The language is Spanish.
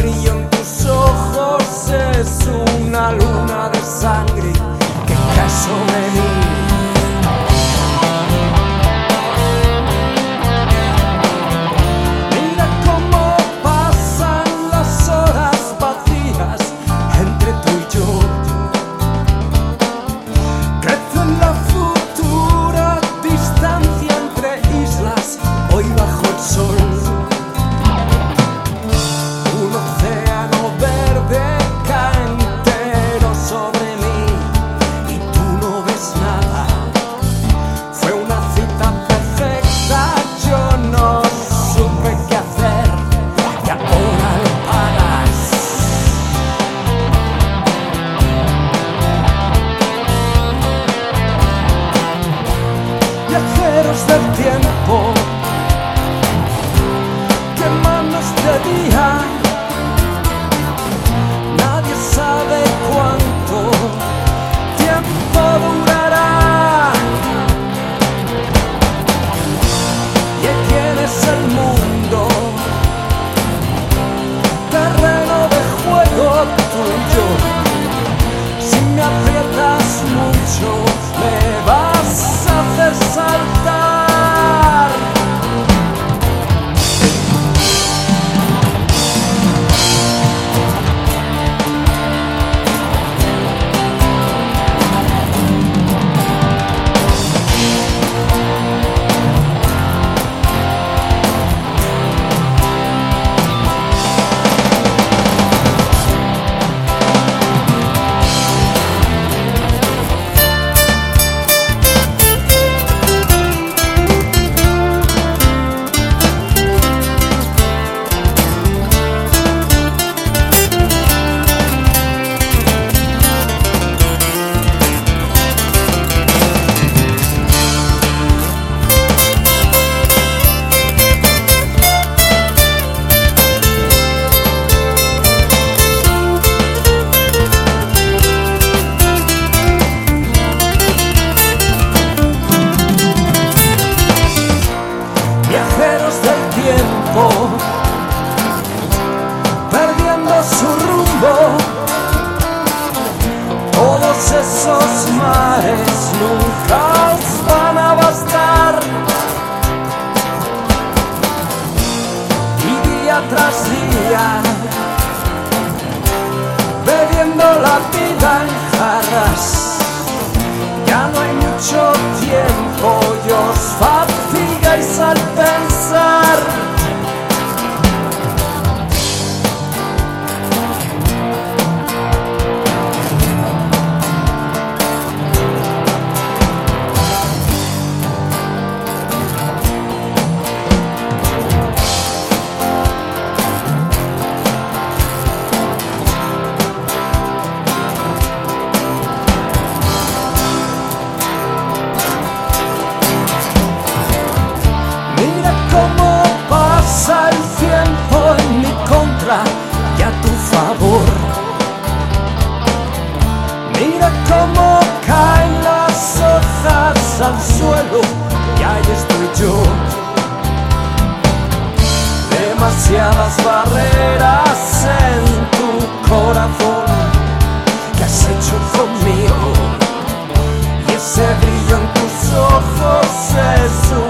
brillo en tus ojos es una luna de sangre que cae sobre mí. del tiempo, qué manos de día. La vida en jarras, ya no hay mucho tiempo, Dios fatiga y salve. demasiadas barreras en tu corazón. Que has hecho conmigo y ese brillo en tus ojos es un